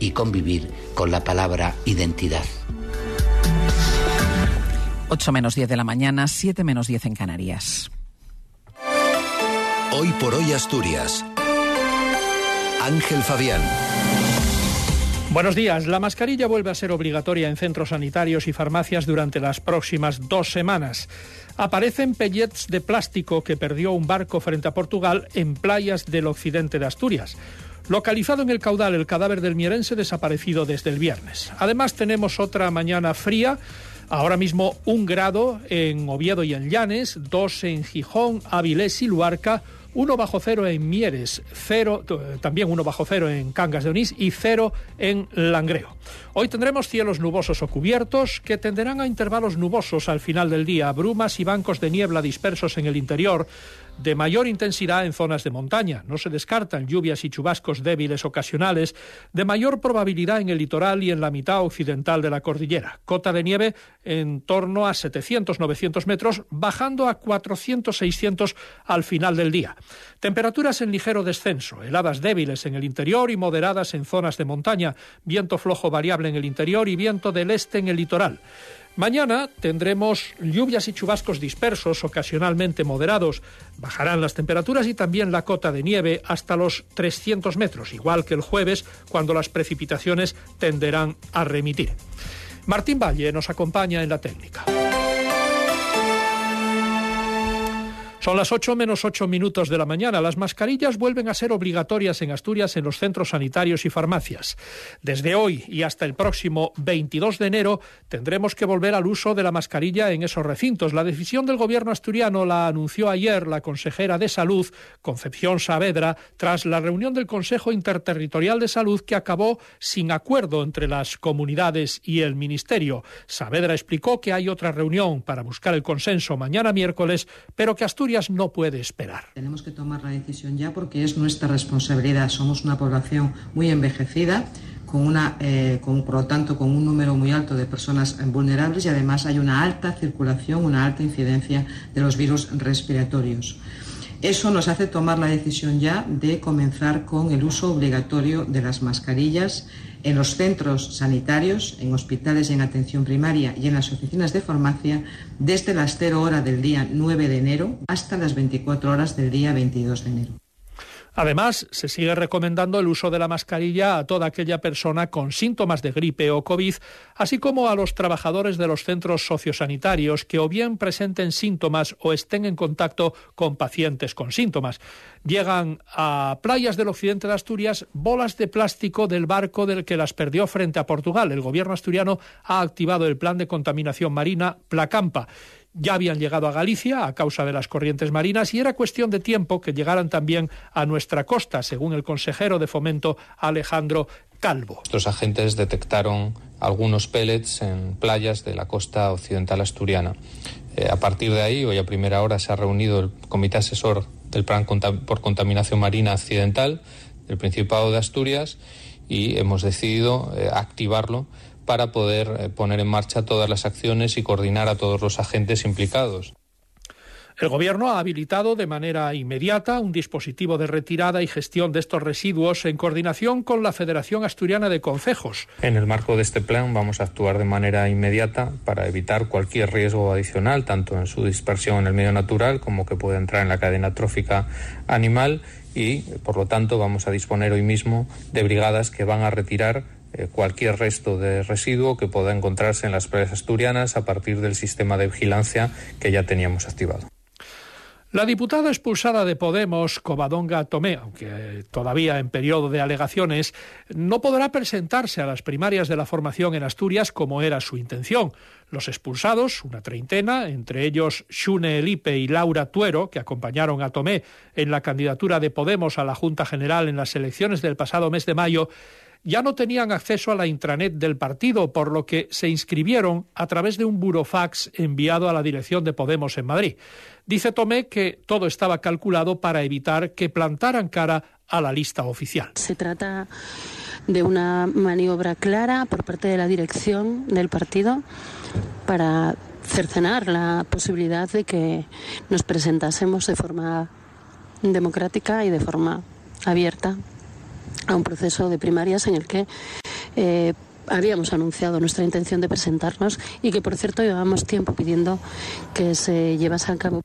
y convivir con la palabra identidad. 8 menos 10 de la mañana, 7 menos 10 en Canarias. Hoy por hoy Asturias. Ángel Fabián. Buenos días. La mascarilla vuelve a ser obligatoria en centros sanitarios y farmacias durante las próximas dos semanas. Aparecen pellets de plástico que perdió un barco frente a Portugal en playas del occidente de Asturias. Localizado en el caudal el cadáver del mierense desaparecido desde el viernes. Además tenemos otra mañana fría. Ahora mismo un grado en Oviedo y en Llanes, dos en Gijón, Avilés y Luarca, uno bajo cero en Mieres, cero, también uno bajo cero en Cangas de Onís y cero en Langreo. Hoy tendremos cielos nubosos o cubiertos que tenderán a intervalos nubosos al final del día, brumas y bancos de niebla dispersos en el interior, de mayor intensidad en zonas de montaña. No se descartan lluvias y chubascos débiles ocasionales, de mayor probabilidad en el litoral y en la mitad occidental de la cordillera. Cota de nieve en torno a 700-900 metros, bajando a 400-600 al final del día. Temperaturas en ligero descenso, heladas débiles en el interior y moderadas en zonas de montaña, viento flojo variable en el interior y viento del este en el litoral. Mañana tendremos lluvias y chubascos dispersos, ocasionalmente moderados. Bajarán las temperaturas y también la cota de nieve hasta los 300 metros, igual que el jueves, cuando las precipitaciones tenderán a remitir. Martín Valle nos acompaña en la técnica. Son las 8 menos 8 minutos de la mañana. Las mascarillas vuelven a ser obligatorias en Asturias en los centros sanitarios y farmacias. Desde hoy y hasta el próximo 22 de enero tendremos que volver al uso de la mascarilla en esos recintos. La decisión del gobierno asturiano la anunció ayer la consejera de Salud, Concepción Saavedra, tras la reunión del Consejo Interterritorial de Salud que acabó sin acuerdo entre las comunidades y el Ministerio. Saavedra explicó que hay otra reunión para buscar el consenso mañana miércoles, pero que Asturias no puede esperar. Tenemos que tomar la decisión ya porque es nuestra responsabilidad. Somos una población muy envejecida. Con una, eh, con, por lo tanto, con un número muy alto de personas vulnerables y además hay una alta circulación, una alta incidencia de los virus respiratorios. Eso nos hace tomar la decisión ya de comenzar con el uso obligatorio de las mascarillas en los centros sanitarios, en hospitales en atención primaria y en las oficinas de farmacia desde las 0 horas del día 9 de enero hasta las 24 horas del día 22 de enero. Además, se sigue recomendando el uso de la mascarilla a toda aquella persona con síntomas de gripe o COVID, así como a los trabajadores de los centros sociosanitarios que o bien presenten síntomas o estén en contacto con pacientes con síntomas. Llegan a playas del occidente de Asturias bolas de plástico del barco del que las perdió frente a Portugal. El gobierno asturiano ha activado el plan de contaminación marina Placampa ya habían llegado a Galicia a causa de las corrientes marinas y era cuestión de tiempo que llegaran también a nuestra costa, según el consejero de fomento Alejandro Calvo. Estos agentes detectaron algunos pellets en playas de la costa occidental asturiana. Eh, a partir de ahí, hoy a primera hora se ha reunido el comité asesor del plan por contaminación marina accidental del Principado de Asturias y hemos decidido eh, activarlo para poder eh, poner en marcha todas las acciones y coordinar a todos los agentes implicados. El Gobierno ha habilitado de manera inmediata un dispositivo de retirada y gestión de estos residuos en coordinación con la Federación Asturiana de Concejos. En el marco de este plan vamos a actuar de manera inmediata para evitar cualquier riesgo adicional, tanto en su dispersión en el medio natural como que pueda entrar en la cadena trófica animal y, por lo tanto, vamos a disponer hoy mismo de brigadas que van a retirar eh, cualquier resto de residuo que pueda encontrarse en las playas asturianas a partir del sistema de vigilancia que ya teníamos activado. La diputada expulsada de Podemos, Covadonga Tomé, aunque todavía en periodo de alegaciones, no podrá presentarse a las primarias de la formación en Asturias como era su intención. Los expulsados, una treintena, entre ellos Xune Elipe y Laura Tuero, que acompañaron a Tomé en la candidatura de Podemos a la Junta General en las elecciones del pasado mes de mayo, ya no tenían acceso a la intranet del partido, por lo que se inscribieron a través de un burofax enviado a la dirección de Podemos en Madrid. Dice Tomé que todo estaba calculado para evitar que plantaran cara a la lista oficial. Se trata de una maniobra clara por parte de la dirección del partido para cercenar la posibilidad de que nos presentásemos de forma democrática y de forma abierta a un proceso de primarias en el que eh, habíamos anunciado nuestra intención de presentarnos y que, por cierto, llevamos tiempo pidiendo que se llevase a cabo.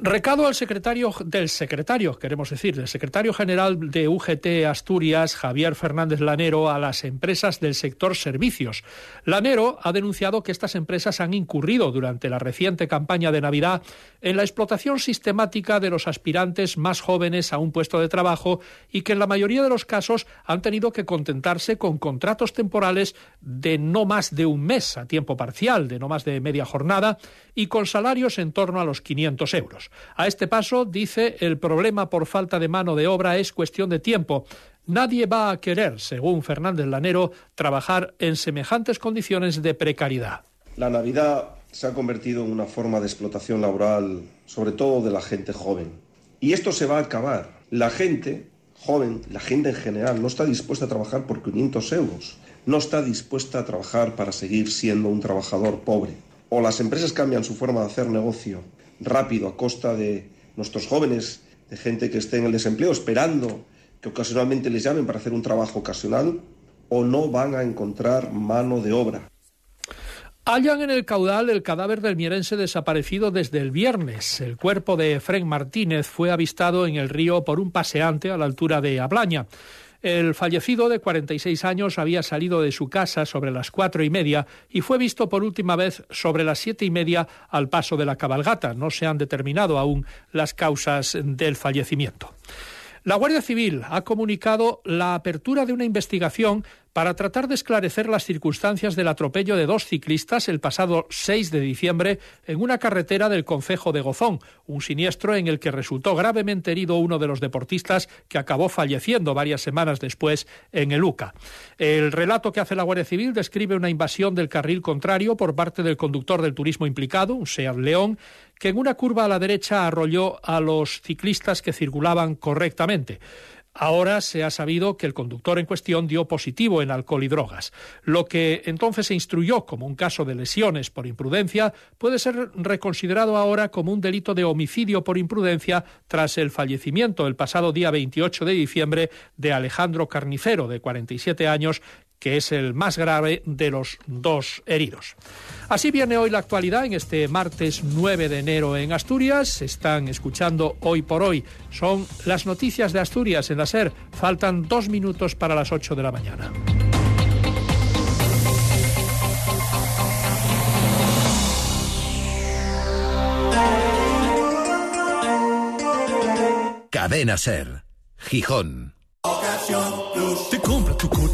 Recado al secretario del secretario, queremos decir, del secretario general de UGT Asturias, Javier Fernández Lanero, a las empresas del sector servicios. Lanero ha denunciado que estas empresas han incurrido durante la reciente campaña de Navidad en la explotación sistemática de los aspirantes más jóvenes a un puesto de trabajo y que en la mayoría de los casos han tenido que contentarse con contratos temporales de no más de un mes a tiempo parcial, de no más de media jornada y con salarios en torno a los 500 euros. A este paso, dice, el problema por falta de mano de obra es cuestión de tiempo. Nadie va a querer, según Fernández Lanero, trabajar en semejantes condiciones de precariedad. La Navidad se ha convertido en una forma de explotación laboral, sobre todo de la gente joven. Y esto se va a acabar. La gente joven, la gente en general, no está dispuesta a trabajar por 500 euros. No está dispuesta a trabajar para seguir siendo un trabajador pobre. O las empresas cambian su forma de hacer negocio rápido a costa de nuestros jóvenes, de gente que esté en el desempleo esperando que ocasionalmente les llamen para hacer un trabajo ocasional, o no van a encontrar mano de obra. Hallan en el caudal el cadáver del mierense desaparecido desde el viernes. El cuerpo de Efren Martínez fue avistado en el río por un paseante a la altura de Ablaña. El fallecido de 46 años había salido de su casa sobre las cuatro y media y fue visto por última vez sobre las siete y media al paso de la cabalgata. No se han determinado aún las causas del fallecimiento. La Guardia Civil ha comunicado la apertura de una investigación para tratar de esclarecer las circunstancias del atropello de dos ciclistas el pasado 6 de diciembre en una carretera del concejo de Gozón, un siniestro en el que resultó gravemente herido uno de los deportistas que acabó falleciendo varias semanas después en el UCA. El relato que hace la Guardia Civil describe una invasión del carril contrario por parte del conductor del turismo implicado, un Seat León, que en una curva a la derecha arrolló a los ciclistas que circulaban correctamente. Ahora se ha sabido que el conductor en cuestión dio positivo en alcohol y drogas. Lo que entonces se instruyó como un caso de lesiones por imprudencia puede ser reconsiderado ahora como un delito de homicidio por imprudencia tras el fallecimiento el pasado día 28 de diciembre de Alejandro Carnicero, de 47 años, que es el más grave de los dos heridos. Así viene hoy la actualidad en este martes 9 de enero en Asturias. Están escuchando hoy por hoy. Son las noticias de Asturias en la SER. Faltan dos minutos para las 8 de la mañana. Cadena SER. Gijón. Te compra tu coche